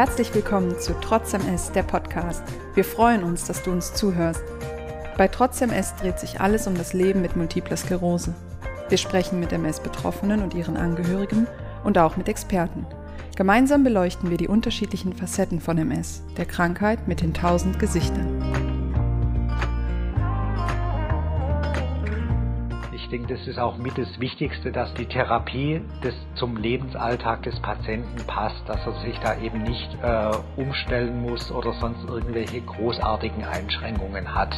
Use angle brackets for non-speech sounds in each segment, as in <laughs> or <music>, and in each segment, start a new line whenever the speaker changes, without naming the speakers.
Herzlich willkommen zu Trotz MS, der Podcast. Wir freuen uns, dass du uns zuhörst. Bei Trotz MS dreht sich alles um das Leben mit multipler Sklerose. Wir sprechen mit MS-Betroffenen und ihren Angehörigen und auch mit Experten. Gemeinsam beleuchten wir die unterschiedlichen Facetten von MS, der Krankheit mit den tausend Gesichtern.
Denke, das ist auch mit das Wichtigste, dass die Therapie des, zum Lebensalltag des Patienten passt, dass er sich da eben nicht äh, umstellen muss oder sonst irgendwelche großartigen Einschränkungen hat.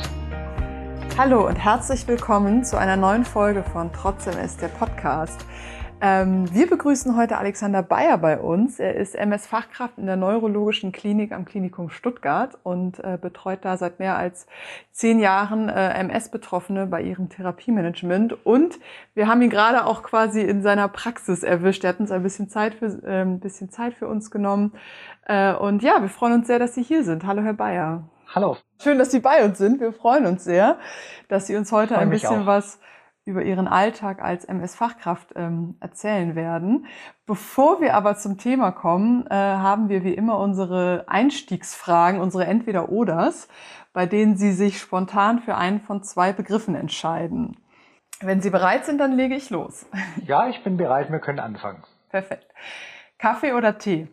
Hallo und herzlich willkommen zu einer neuen Folge von Trotzdem ist der Podcast. Ähm, wir begrüßen heute Alexander Bayer bei uns. Er ist MS-Fachkraft in der Neurologischen Klinik am Klinikum Stuttgart und äh, betreut da seit mehr als zehn Jahren äh, MS-Betroffene bei ihrem Therapiemanagement. Und wir haben ihn gerade auch quasi in seiner Praxis erwischt. Er hat uns ein bisschen Zeit für, ein bisschen Zeit für uns genommen. Äh, und ja, wir freuen uns sehr, dass Sie hier sind. Hallo, Herr Bayer.
Hallo.
Schön, dass Sie bei uns sind. Wir freuen uns sehr, dass Sie uns heute ein bisschen was über ihren Alltag als MS-Fachkraft ähm, erzählen werden. Bevor wir aber zum Thema kommen, äh, haben wir wie immer unsere Einstiegsfragen, unsere Entweder-Oders, bei denen Sie sich spontan für einen von zwei Begriffen entscheiden. Wenn Sie bereit sind, dann lege ich los. <laughs>
Ja, ich bin bereit, wir können anfangen.
Perfekt. Kaffee oder Tee?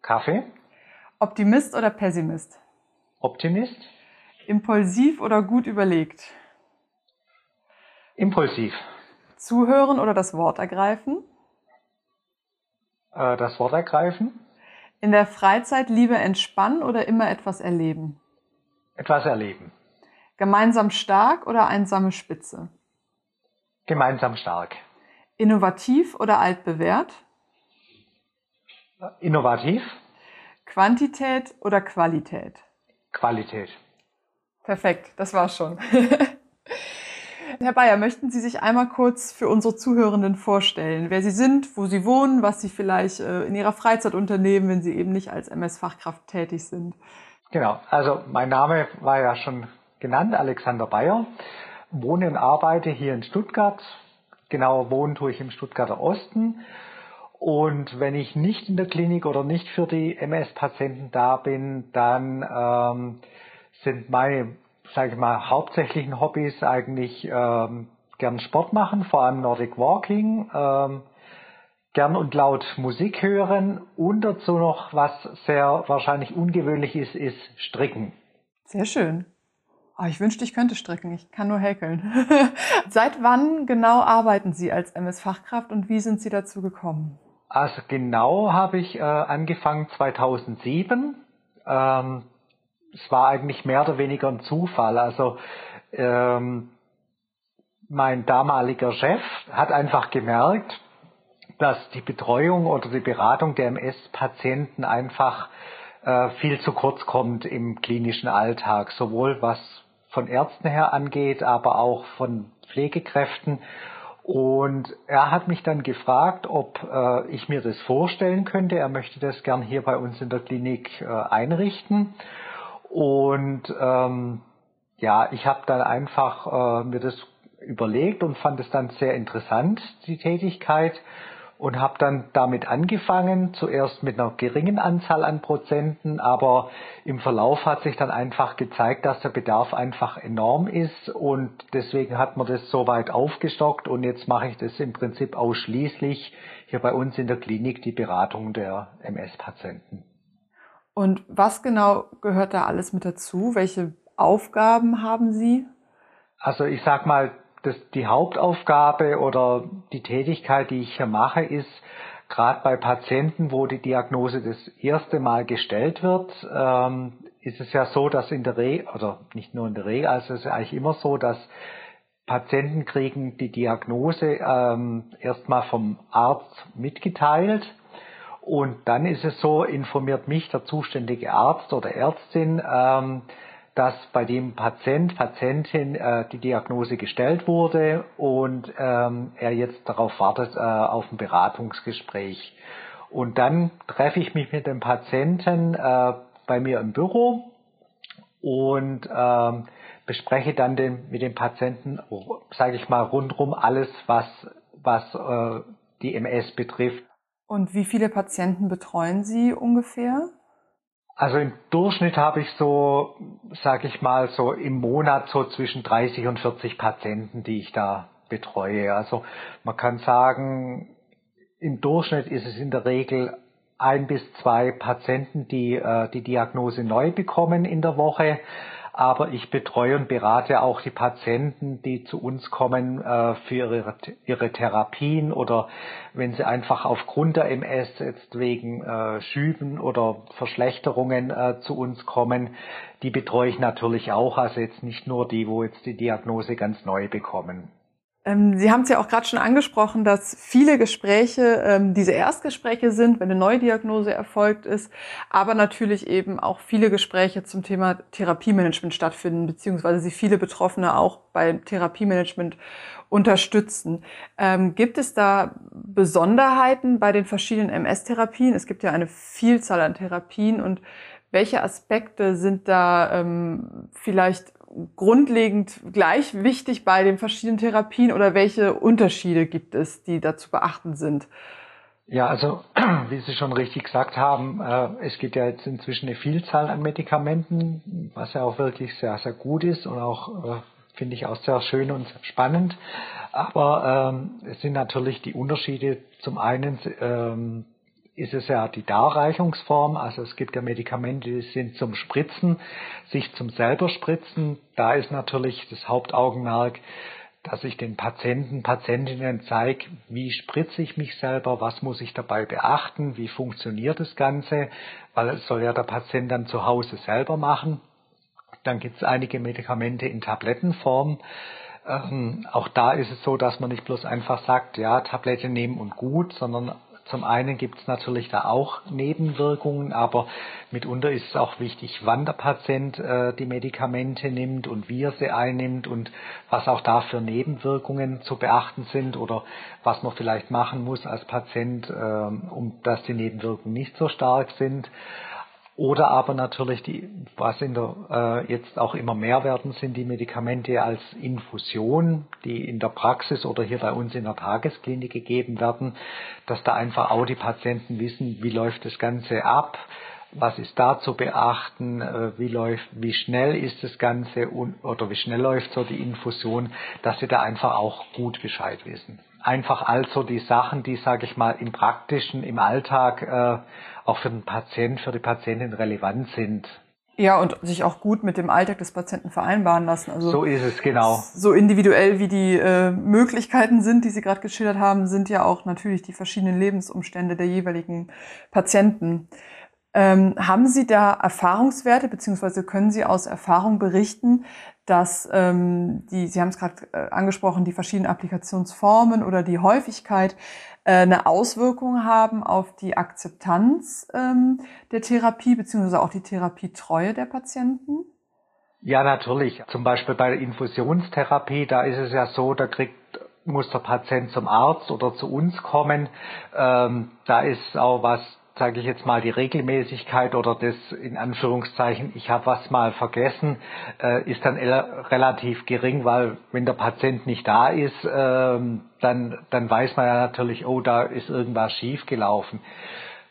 Kaffee.
Optimist oder Pessimist?
Optimist.
Impulsiv oder gut überlegt?
Impulsiv.
Zuhören oder das Wort ergreifen?
Äh, das Wort ergreifen.
In der Freizeit lieber entspannen oder immer etwas erleben?
Etwas erleben.
Gemeinsam stark oder einsame Spitze?
Gemeinsam stark.
Innovativ oder altbewährt?
Innovativ.
Quantität oder Qualität?
Qualität.
Perfekt, das war's schon. <laughs> Herr Bayer, möchten Sie sich einmal kurz für unsere Zuhörenden vorstellen, wer Sie sind, wo Sie wohnen, was Sie vielleicht äh, in Ihrer Freizeit unternehmen, wenn Sie eben nicht als MS-Fachkraft tätig sind?
Genau, also mein Name war ja schon genannt, Alexander Bayer, wohne und arbeite hier in Stuttgart. Genauer wohnen tue ich im Stuttgarter Osten. Und wenn ich nicht in der Klinik oder nicht für die MS-Patienten da bin, dann ähm, sind meine sage ich mal, hauptsächlichen Hobbys eigentlich ähm, gern Sport machen, vor allem Nordic Walking, ähm, gern und laut Musik hören und dazu noch, was sehr wahrscheinlich ungewöhnlich ist, ist Stricken.
Sehr schön. Oh, ich wünschte, ich könnte stricken. Ich kann nur häkeln. <laughs> Seit wann genau arbeiten Sie als MS-Fachkraft und wie sind Sie dazu gekommen?
Also genau habe ich äh, angefangen 2007. Ähm, es war eigentlich mehr oder weniger ein Zufall. Also ähm, mein damaliger Chef hat einfach gemerkt, dass die Betreuung oder die Beratung der MS-Patienten einfach äh, viel zu kurz kommt im klinischen Alltag, sowohl was von Ärzten her angeht, aber auch von Pflegekräften. Und er hat mich dann gefragt, ob äh, ich mir das vorstellen könnte. Er möchte das gern hier bei uns in der Klinik äh, einrichten. Und ähm, ja, ich habe dann einfach äh, mir das überlegt und fand es dann sehr interessant, die Tätigkeit, und habe dann damit angefangen, zuerst mit einer geringen Anzahl an Prozenten, aber im Verlauf hat sich dann einfach gezeigt, dass der Bedarf einfach enorm ist und deswegen hat man das so weit aufgestockt und jetzt mache ich das im Prinzip ausschließlich hier bei uns in der Klinik, die Beratung der MS-Patienten.
Und was genau gehört da alles mit dazu? Welche Aufgaben haben Sie?
Also ich sag mal, das, die Hauptaufgabe oder die Tätigkeit, die ich hier mache, ist gerade bei Patienten, wo die Diagnose das erste Mal gestellt wird, ähm, ist es ja so, dass in der Regel, oder nicht nur in der Regel, also es ist eigentlich immer so, dass Patienten kriegen die Diagnose ähm, erstmal vom Arzt mitgeteilt und dann ist es so, informiert mich der zuständige Arzt oder Ärztin, ähm, dass bei dem Patient, Patientin äh, die Diagnose gestellt wurde und ähm, er jetzt darauf wartet äh, auf ein Beratungsgespräch. Und dann treffe ich mich mit dem Patienten äh, bei mir im Büro und ähm, bespreche dann den, mit dem Patienten, sage ich mal, rundrum alles, was, was äh, die MS betrifft.
Und wie viele Patienten betreuen Sie ungefähr?
Also im Durchschnitt habe ich so, sage ich mal, so im Monat so zwischen 30 und 40 Patienten, die ich da betreue. Also man kann sagen, im Durchschnitt ist es in der Regel ein bis zwei Patienten, die äh, die Diagnose neu bekommen in der Woche aber ich betreue und berate auch die Patienten, die zu uns kommen äh, für ihre, ihre Therapien oder wenn sie einfach aufgrund der MS jetzt wegen äh, Schüben oder Verschlechterungen äh, zu uns kommen, die betreue ich natürlich auch, also jetzt nicht nur die, wo jetzt die Diagnose ganz neu bekommen.
Ähm, Sie haben es ja auch gerade schon angesprochen, dass viele Gespräche ähm, diese Erstgespräche sind, wenn eine Neudiagnose erfolgt ist, aber natürlich eben auch viele Gespräche zum Thema Therapiemanagement stattfinden, beziehungsweise Sie viele Betroffene auch beim Therapiemanagement unterstützen. Ähm, gibt es da Besonderheiten bei den verschiedenen MS-Therapien? Es gibt ja eine Vielzahl an Therapien und welche Aspekte sind da ähm, vielleicht grundlegend gleich wichtig bei den verschiedenen Therapien oder welche Unterschiede gibt es, die da zu beachten sind?
Ja, also <clears throat> wie Sie schon richtig gesagt haben, äh, es gibt ja jetzt inzwischen eine Vielzahl an Medikamenten, was ja auch wirklich sehr, sehr gut ist und auch äh, finde ich auch sehr schön und spannend. Aber ähm, es sind natürlich die Unterschiede zum einen ähm, ist es ja die Darreichungsform. Also es gibt ja Medikamente, die sind zum Spritzen, sich zum selber spritzen. Da ist natürlich das Hauptaugenmerk, dass ich den Patienten, Patientinnen zeige, wie spritze ich mich selber, was muss ich dabei beachten, wie funktioniert das Ganze, weil es soll ja der Patient dann zu Hause selber machen. Dann gibt es einige Medikamente in Tablettenform. Ähm, auch da ist es so, dass man nicht bloß einfach sagt, ja, Tablette nehmen und gut, sondern zum einen gibt es natürlich da auch Nebenwirkungen, aber mitunter ist es auch wichtig, wann der Patient äh, die Medikamente nimmt und wie er sie einnimmt und was auch da für Nebenwirkungen zu beachten sind oder was man vielleicht machen muss als Patient, äh, um dass die Nebenwirkungen nicht so stark sind. Oder aber natürlich die, was in der, äh, jetzt auch immer mehr werden, sind die Medikamente als Infusion, die in der Praxis oder hier bei uns in der Tagesklinik gegeben werden, dass da einfach auch die Patienten wissen, wie läuft das Ganze ab, was ist da zu beachten, äh, wie läuft, wie schnell ist das Ganze und, oder wie schnell läuft so die Infusion, dass sie da einfach auch gut Bescheid wissen. Einfach also die Sachen, die, sage ich mal, im praktischen, im Alltag äh, auch für den Patient, für die Patientin relevant sind.
Ja, und sich auch gut mit dem Alltag des Patienten vereinbaren lassen.
Also so ist es, genau.
So individuell wie die äh, Möglichkeiten sind, die Sie gerade geschildert haben, sind ja auch natürlich die verschiedenen Lebensumstände der jeweiligen Patienten. Ähm, haben Sie da Erfahrungswerte, beziehungsweise können Sie aus Erfahrung berichten, dass ähm, die, Sie haben es gerade äh, angesprochen, die verschiedenen Applikationsformen oder die Häufigkeit äh, eine Auswirkung haben auf die Akzeptanz ähm, der Therapie, beziehungsweise auch die Therapietreue der Patienten?
Ja, natürlich. Zum Beispiel bei der Infusionstherapie, da ist es ja so, da kriegt muss der Patient zum Arzt oder zu uns kommen. Ähm, da ist auch was sage ich jetzt mal, die Regelmäßigkeit oder das in Anführungszeichen, ich habe was mal vergessen, äh, ist dann relativ gering, weil wenn der Patient nicht da ist, ähm, dann, dann weiß man ja natürlich, oh, da ist irgendwas schiefgelaufen.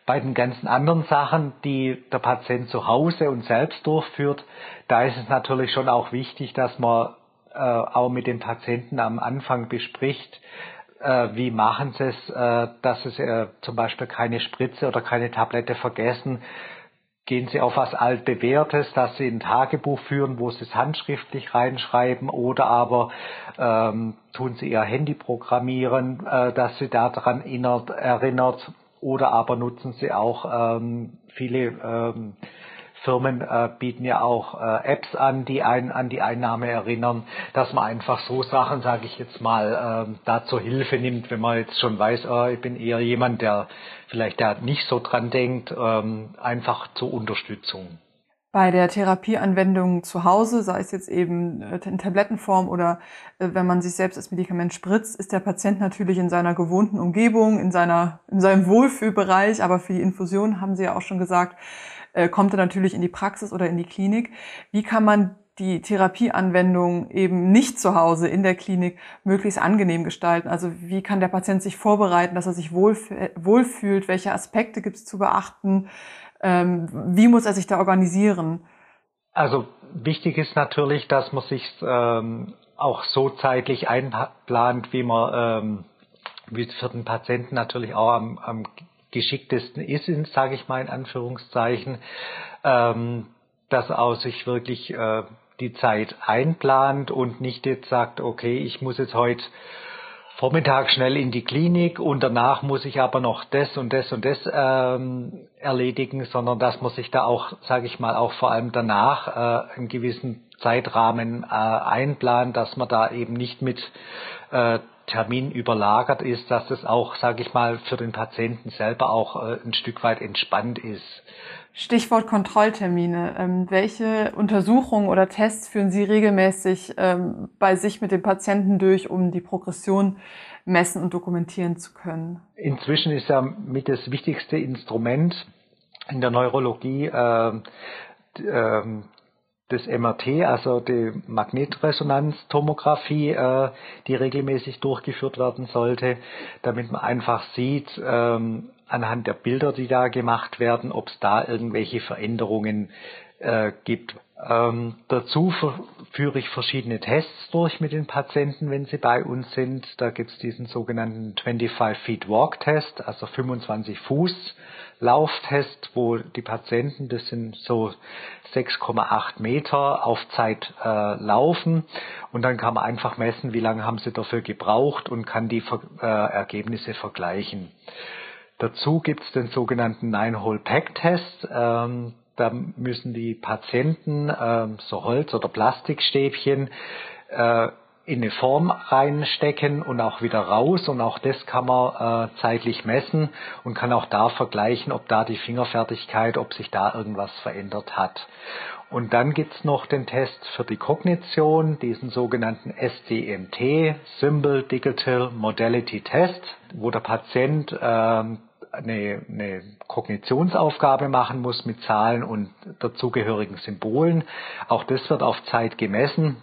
Bei den ganzen anderen Sachen, die der Patient zu Hause und selbst durchführt, da ist es natürlich schon auch wichtig, dass man äh, auch mit dem Patienten am Anfang bespricht, äh, wie machen sie es, äh, dass sie äh, zum Beispiel keine Spritze oder keine Tablette vergessen. Gehen Sie auf was altbewährtes, dass Sie ein Tagebuch führen, wo Sie es handschriftlich reinschreiben oder aber ähm, tun Sie Ihr Handy programmieren, äh, dass Sie daran erinnert, erinnert oder aber nutzen Sie auch ähm, viele ähm, Firmen äh, bieten ja auch äh, Apps an, die einen an die Einnahme erinnern, dass man einfach so Sachen, sage ich jetzt mal, äh, da zur Hilfe nimmt, wenn man jetzt schon weiß, äh, ich bin eher jemand, der vielleicht da nicht so dran denkt, ähm, einfach zur Unterstützung.
Bei der Therapieanwendung zu Hause, sei es jetzt eben äh, in Tablettenform oder äh, wenn man sich selbst das Medikament spritzt, ist der Patient natürlich in seiner gewohnten Umgebung, in, seiner, in seinem Wohlfühlbereich. Aber für die Infusion haben Sie ja auch schon gesagt, äh, kommt er natürlich in die Praxis oder in die Klinik. Wie kann man die Therapieanwendung eben nicht zu Hause in der Klinik möglichst angenehm gestalten? Also wie kann der Patient sich vorbereiten, dass er sich wohlfühlt? Welche Aspekte gibt es zu beachten? Ähm, wie muss er sich da organisieren?
Also wichtig ist natürlich, dass man sich ähm, auch so zeitlich einplant, wie man ähm, wie es für den Patienten natürlich auch am, am geschicktesten ist, sage ich mal in Anführungszeichen, ähm, dass auch sich wirklich äh, die Zeit einplant und nicht jetzt sagt, okay, ich muss jetzt heute Vormittag schnell in die Klinik und danach muss ich aber noch das und das und das ähm, erledigen, sondern dass man sich da auch, sage ich mal, auch vor allem danach äh, einen gewissen Zeitrahmen äh, einplant, dass man da eben nicht mit äh, Termin überlagert ist, dass es auch, sage ich mal, für den Patienten selber auch äh, ein Stück weit entspannt ist.
Stichwort Kontrolltermine. Ähm, welche Untersuchungen oder Tests führen Sie regelmäßig ähm, bei sich mit dem Patienten durch, um die Progression messen und dokumentieren zu können?
Inzwischen ist ja mit das wichtigste Instrument in der Neurologie äh, äh, das MRT, also die Magnetresonanztomographie, äh, die regelmäßig durchgeführt werden sollte, damit man einfach sieht, ähm, anhand der Bilder, die da gemacht werden, ob es da irgendwelche Veränderungen äh, gibt. Ähm, dazu führe ich verschiedene Tests durch mit den Patienten, wenn sie bei uns sind. Da gibt es diesen sogenannten 25 Feet Walk Test, also 25 Fuß Lauftest, wo die Patienten, das sind so 6,8 Meter auf Zeit äh, laufen und dann kann man einfach messen, wie lange haben sie dafür gebraucht und kann die äh, Ergebnisse vergleichen. Dazu gibt es den sogenannten Nine-Hole-Pack-Test. Ähm, da müssen die Patienten ähm, so Holz- oder Plastikstäbchen äh, in eine Form reinstecken und auch wieder raus. Und auch das kann man äh, zeitlich messen und kann auch da vergleichen, ob da die Fingerfertigkeit, ob sich da irgendwas verändert hat. Und dann gibt's noch den Test für die Kognition, diesen sogenannten SDMT, Symbol Digital Modality Test, wo der Patient ähm, eine, eine Kognitionsaufgabe machen muss mit Zahlen und dazugehörigen Symbolen. Auch das wird auf Zeit gemessen.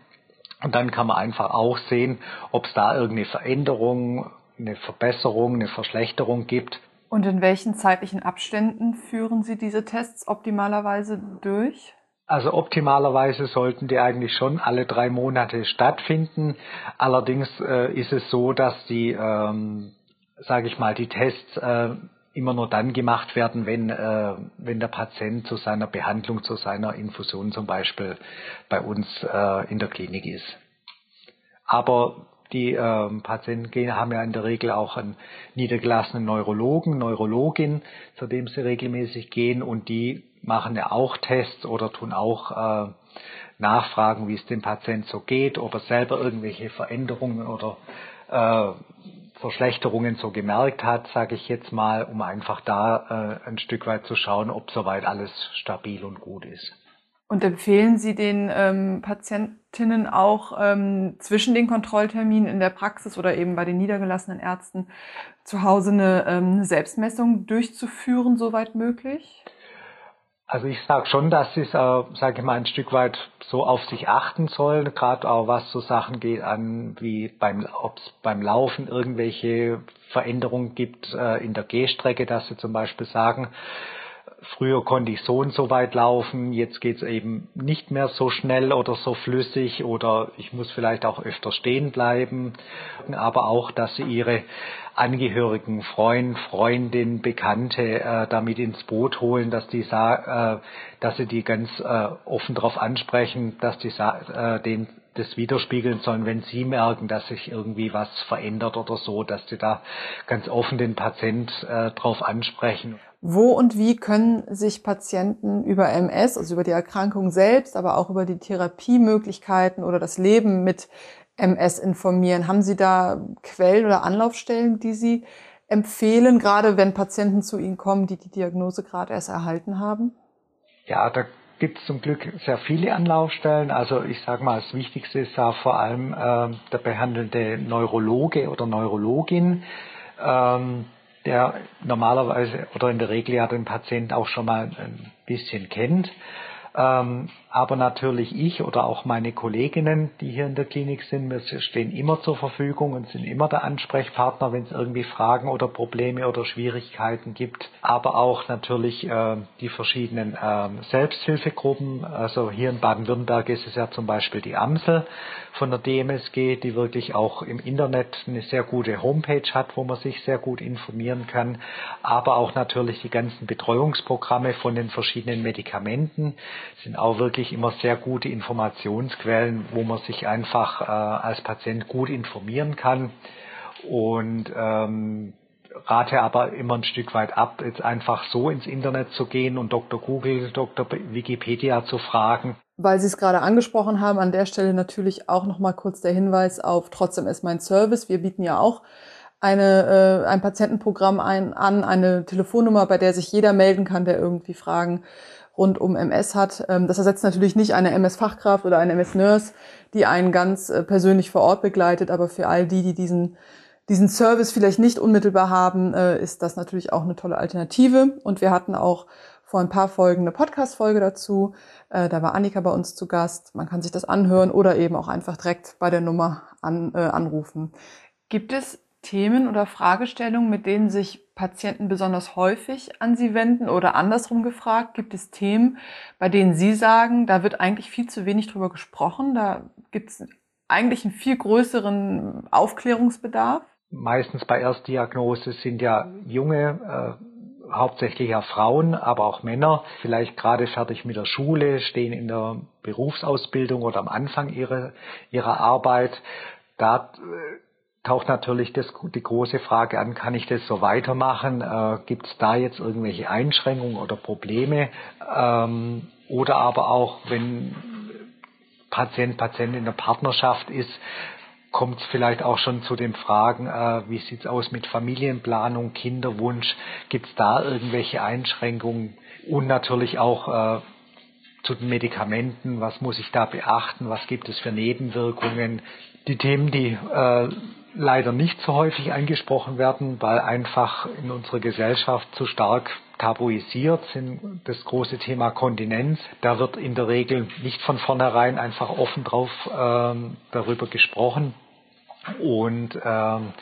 Und dann kann man einfach auch sehen, ob es da irgendeine Veränderung, eine Verbesserung, eine Verschlechterung gibt.
Und in welchen zeitlichen Abständen führen Sie diese Tests optimalerweise durch?
Also optimalerweise sollten die eigentlich schon alle drei Monate stattfinden. Allerdings äh, ist es so, dass die, ähm, sage ich mal, die Tests äh, immer nur dann gemacht werden, wenn, äh, wenn der Patient zu seiner Behandlung, zu seiner Infusion zum Beispiel bei uns äh, in der Klinik ist. Aber die äh, Patienten haben ja in der Regel auch einen niedergelassenen Neurologen, Neurologin, zu dem sie regelmäßig gehen und die machen ja auch Tests oder tun auch äh, Nachfragen, wie es dem Patienten so geht, ob er selber irgendwelche Veränderungen oder äh, Verschlechterungen so gemerkt hat, sage ich jetzt mal, um einfach da äh, ein Stück weit zu schauen, ob soweit alles stabil und gut ist.
Und empfehlen Sie den ähm, Patientinnen auch ähm, zwischen den Kontrollterminen in der Praxis oder eben bei den niedergelassenen Ärzten zu Hause eine ähm, Selbstmessung durchzuführen, soweit möglich?
Also ich sage schon, dass sie, äh, sage ich mal, ein Stück weit so auf sich achten sollen, gerade auch was so Sachen geht an, wie beim, ob es beim Laufen irgendwelche Veränderungen gibt äh, in der Gehstrecke, dass sie zum Beispiel sagen, früher konnte ich so und so weit laufen, jetzt geht's eben nicht mehr so schnell oder so flüssig oder ich muss vielleicht auch öfter stehen bleiben, aber auch, dass sie ihre Angehörigen, Freund, Freundin, Bekannte äh, damit ins Boot holen, dass die äh, dass sie die ganz äh, offen darauf ansprechen, dass die äh, den das widerspiegeln sollen, wenn sie merken, dass sich irgendwie was verändert oder so, dass sie da ganz offen den Patient äh, drauf ansprechen.
Wo und wie können sich Patienten über MS, also über die Erkrankung selbst, aber auch über die Therapiemöglichkeiten oder das Leben mit MS informieren? Haben Sie da Quellen oder Anlaufstellen, die Sie empfehlen, gerade wenn Patienten zu Ihnen kommen, die die Diagnose gerade erst erhalten haben?
Ja, da gibt es zum Glück sehr viele Anlaufstellen. Also ich sage mal, das Wichtigste ist ja vor allem äh, der behandelnde Neurologe oder Neurologin. Ähm, der normalerweise oder in der Regel ja den Patienten auch schon mal ein bisschen kennt. Ähm, aber natürlich ich oder auch meine Kolleginnen, die hier in der Klinik sind, wir stehen immer zur Verfügung und sind immer der Ansprechpartner, wenn es irgendwie Fragen oder Probleme oder Schwierigkeiten gibt. Aber auch natürlich äh, die verschiedenen äh, Selbsthilfegruppen. Also hier in Baden-Württemberg ist es ja zum Beispiel die Amsel von der DMSG, die wirklich auch im Internet eine sehr gute Homepage hat, wo man sich sehr gut informieren kann. Aber auch natürlich die ganzen Betreuungsprogramme von den verschiedenen Medikamenten sind auch wirklich immer sehr gute Informationsquellen, wo man sich einfach äh, als Patient gut informieren kann. Und ähm, rate aber immer ein Stück weit ab, jetzt einfach so ins Internet zu gehen und Dr. Google, Dr. Wikipedia zu fragen.
Weil Sie es gerade angesprochen haben, an der Stelle natürlich auch nochmal kurz der Hinweis auf Trotzdem ist mein Service. Wir bieten ja auch eine, äh, ein Patientenprogramm ein, an, eine Telefonnummer, bei der sich jeder melden kann, der irgendwie Fragen rund um MS hat. Ähm, das ersetzt natürlich nicht eine MS-Fachkraft oder eine MS-Nurse, die einen ganz äh, persönlich vor Ort begleitet, aber für all die, die diesen diesen Service vielleicht nicht unmittelbar haben, äh, ist das natürlich auch eine tolle Alternative. Und wir hatten auch vor ein paar Folgen eine Podcast-Folge dazu. Äh, da war Annika bei uns zu Gast. Man kann sich das anhören oder eben auch einfach direkt bei der Nummer an, äh, anrufen. Gibt es Themen oder Fragestellungen, mit denen sich Patienten besonders häufig an Sie wenden oder andersrum gefragt? Gibt es Themen, bei denen Sie sagen, da wird eigentlich viel zu wenig drüber gesprochen? Da gibt es eigentlich einen viel größeren Aufklärungsbedarf?
Meistens bei Erstdiagnose sind ja junge, äh, hauptsächlich ja Frauen, aber auch Männer, vielleicht gerade fertig mit der Schule, stehen in der Berufsausbildung oder am Anfang ihrer, ihrer Arbeit. Da äh, taucht natürlich das, die große Frage an, kann ich das so weitermachen? Äh, Gibt es da jetzt irgendwelche Einschränkungen oder Probleme? Ähm, oder aber auch, wenn Patient, Patient in der Partnerschaft ist, kommt es vielleicht auch schon zu den Fragen, äh, wie sieht's aus mit Familienplanung, Kinderwunsch? Gibt es da irgendwelche Einschränkungen? Und natürlich auch äh, zu den Medikamenten, was muss ich da beachten, was gibt es für Nebenwirkungen? Die Themen, die äh, leider nicht so häufig angesprochen werden, weil einfach in unserer Gesellschaft zu stark tabuisiert sind das große Thema Kontinenz. Da wird in der Regel nicht von vornherein einfach offen drauf ähm, darüber gesprochen. Und ähm,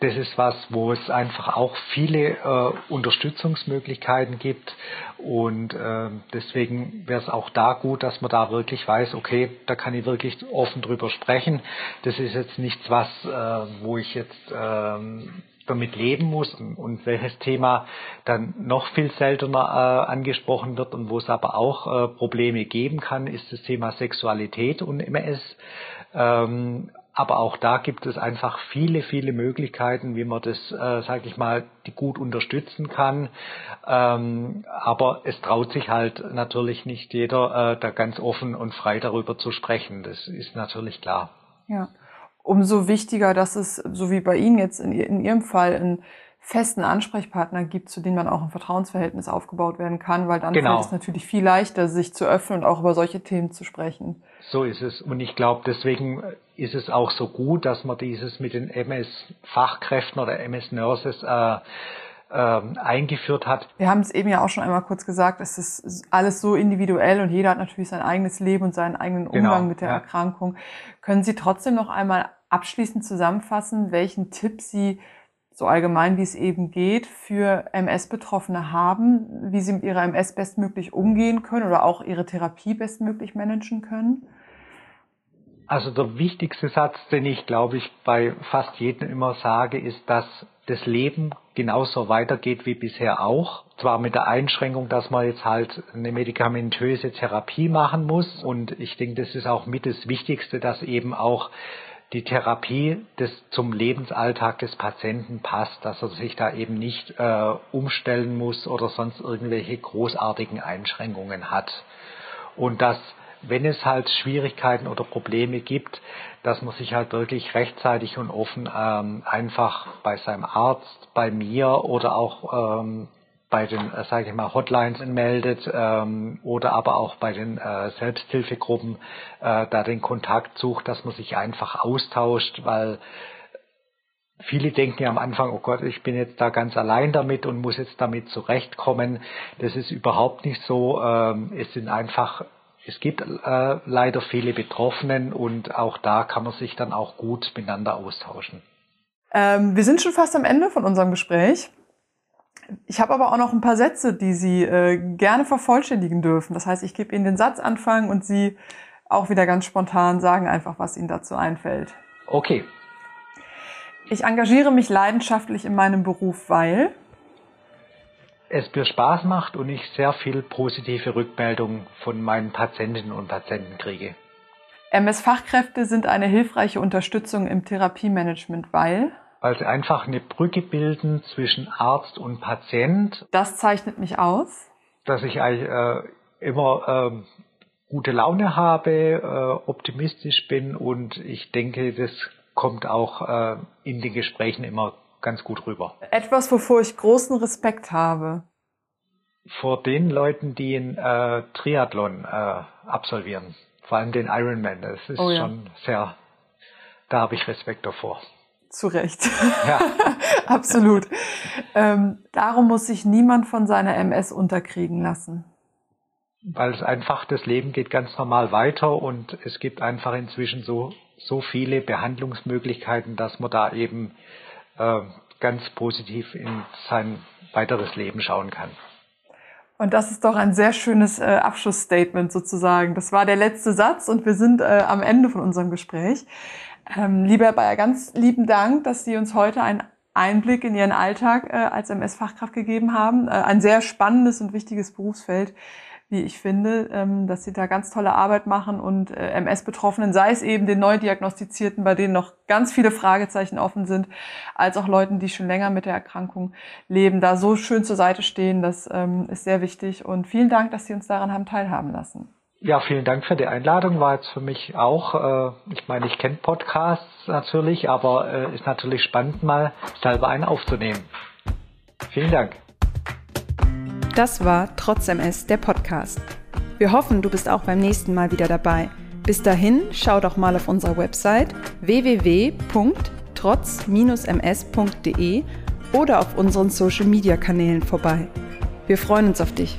das ist was, wo es einfach auch viele äh, Unterstützungsmöglichkeiten gibt. Und äh, deswegen wäre es auch da gut, dass man da wirklich weiß, okay, da kann ich wirklich offen drüber sprechen. Das ist jetzt nichts, was, äh, wo ich jetzt äh, damit leben muss und welches Thema dann noch viel seltener äh, angesprochen wird und wo es aber auch äh, Probleme geben kann, ist das Thema Sexualität und MS. Ähm, aber auch da gibt es einfach viele, viele Möglichkeiten, wie man das, äh, sage ich mal, die gut unterstützen kann. Ähm, aber es traut sich halt natürlich nicht jeder, äh, da ganz offen und frei darüber zu sprechen. Das ist natürlich klar.
Ja. Umso wichtiger, dass es, so wie bei Ihnen jetzt in, in Ihrem Fall, einen festen Ansprechpartner gibt, zu dem man auch ein Vertrauensverhältnis aufgebaut werden kann, weil dann genau. fällt es natürlich viel leichter, sich zu öffnen und auch über solche Themen zu sprechen.
So ist es. Und ich glaube, deswegen ist es auch so gut, dass man dieses mit den MS-Fachkräften oder MS-Nurses äh, ähm, eingeführt hat.
Wir haben es eben ja auch schon einmal kurz gesagt, es ist alles so individuell und jeder hat natürlich sein eigenes Leben und seinen eigenen genau, Umgang genau, mit der ja. Erkrankung. Können Sie trotzdem noch einmal abschließend zusammenfassen, welchen Tipp Sie so allgemein wie es eben geht, für MS-Betroffene haben, wie sie mit ihrer MS bestmöglich umgehen können oder auch ihre Therapie bestmöglich managen können?
Also der wichtigste Satz, den ich glaube ich bei fast jedem immer sage, ist, dass das Leben genauso weitergeht wie bisher auch. Zwar mit der Einschränkung, dass man jetzt halt eine medikamentöse Therapie machen muss. Und ich denke, das ist auch mit das Wichtigste, dass eben auch die Therapie des, zum Lebensalltag des Patienten passt, dass er sich da eben nicht äh, umstellen muss oder sonst irgendwelche großartigen Einschränkungen hat. Und dass, wenn es halt Schwierigkeiten oder Probleme gibt, dass man sich halt wirklich rechtzeitig und offen ähm, einfach bei seinem Arzt, bei mir oder auch ähm, bei den, äh, sage ich mal, Hotlines meldet ähm, oder aber auch bei den äh, Selbsthilfegruppen äh, da den Kontakt sucht, dass man sich einfach austauscht, weil viele denken ja am Anfang, oh Gott, ich bin jetzt da ganz allein damit und muss jetzt damit zurechtkommen. Das ist überhaupt nicht so. Ähm, es sind einfach, es gibt äh, leider viele Betroffenen und auch da kann man sich dann auch gut miteinander austauschen.
Ähm, wir sind schon fast am Ende von unserem Gespräch. Ich habe aber auch noch ein paar Sätze, die Sie äh, gerne vervollständigen dürfen. Das heißt, ich gebe Ihnen den Satzanfang und Sie auch wieder ganz spontan sagen einfach, was Ihnen dazu einfällt.
Okay.
Ich engagiere mich leidenschaftlich in meinem Beruf, weil
es mir Spaß macht und ich sehr viel positive Rückmeldungen von meinen Patientinnen und Patienten kriege.
MS-Fachkräfte sind eine hilfreiche Unterstützung im Therapiemanagement, weil
weil sie einfach eine Brücke bilden zwischen Arzt und Patient.
Das zeichnet mich aus.
Dass ich eigentlich äh, immer äh, gute Laune habe, äh, optimistisch bin und ich denke, das kommt auch äh, in den Gesprächen immer ganz gut rüber.
Etwas, wovor ich großen Respekt habe.
Vor den Leuten, die einen äh, Triathlon äh, absolvieren, vor allem den Ironman, das ist oh ja. schon sehr, da habe ich Respekt davor.
Zu Recht. Ja. <laughs> Absolut. Ähm, darum muss sich niemand von seiner MS unterkriegen lassen.
Weil es einfach, das Leben geht ganz normal weiter und es gibt einfach inzwischen so, so viele Behandlungsmöglichkeiten, dass man da eben äh, ganz positiv in sein weiteres Leben schauen kann.
Und das ist doch ein sehr schönes äh, Abschlussstatement sozusagen. Das war der letzte Satz und wir sind äh, am Ende von unserem Gespräch. Ähm, lieber Bayer, ganz lieben Dank, dass Sie uns heute einen Einblick in Ihren Alltag äh, als MS-Fachkraft gegeben haben. Äh, ein sehr spannendes und wichtiges Berufsfeld, wie ich finde, ähm, dass Sie da ganz tolle Arbeit machen und äh, MS-Betroffenen, sei es eben den neu diagnostizierten, bei denen noch ganz viele Fragezeichen offen sind, als auch Leuten, die schon länger mit der Erkrankung leben, da so schön zur Seite stehen. Das ähm, ist sehr wichtig und vielen Dank, dass Sie uns daran haben teilhaben lassen.
Ja, vielen Dank für die Einladung. War jetzt für mich auch, äh, ich meine, ich kenne Podcasts natürlich, aber äh, ist natürlich spannend, mal selber einen aufzunehmen. Vielen Dank.
Das war Trotz MS, der Podcast. Wir hoffen, du bist auch beim nächsten Mal wieder dabei. Bis dahin, schau doch mal auf unserer Website www.trotz-ms.de oder auf unseren Social-Media-Kanälen vorbei. Wir freuen uns auf dich.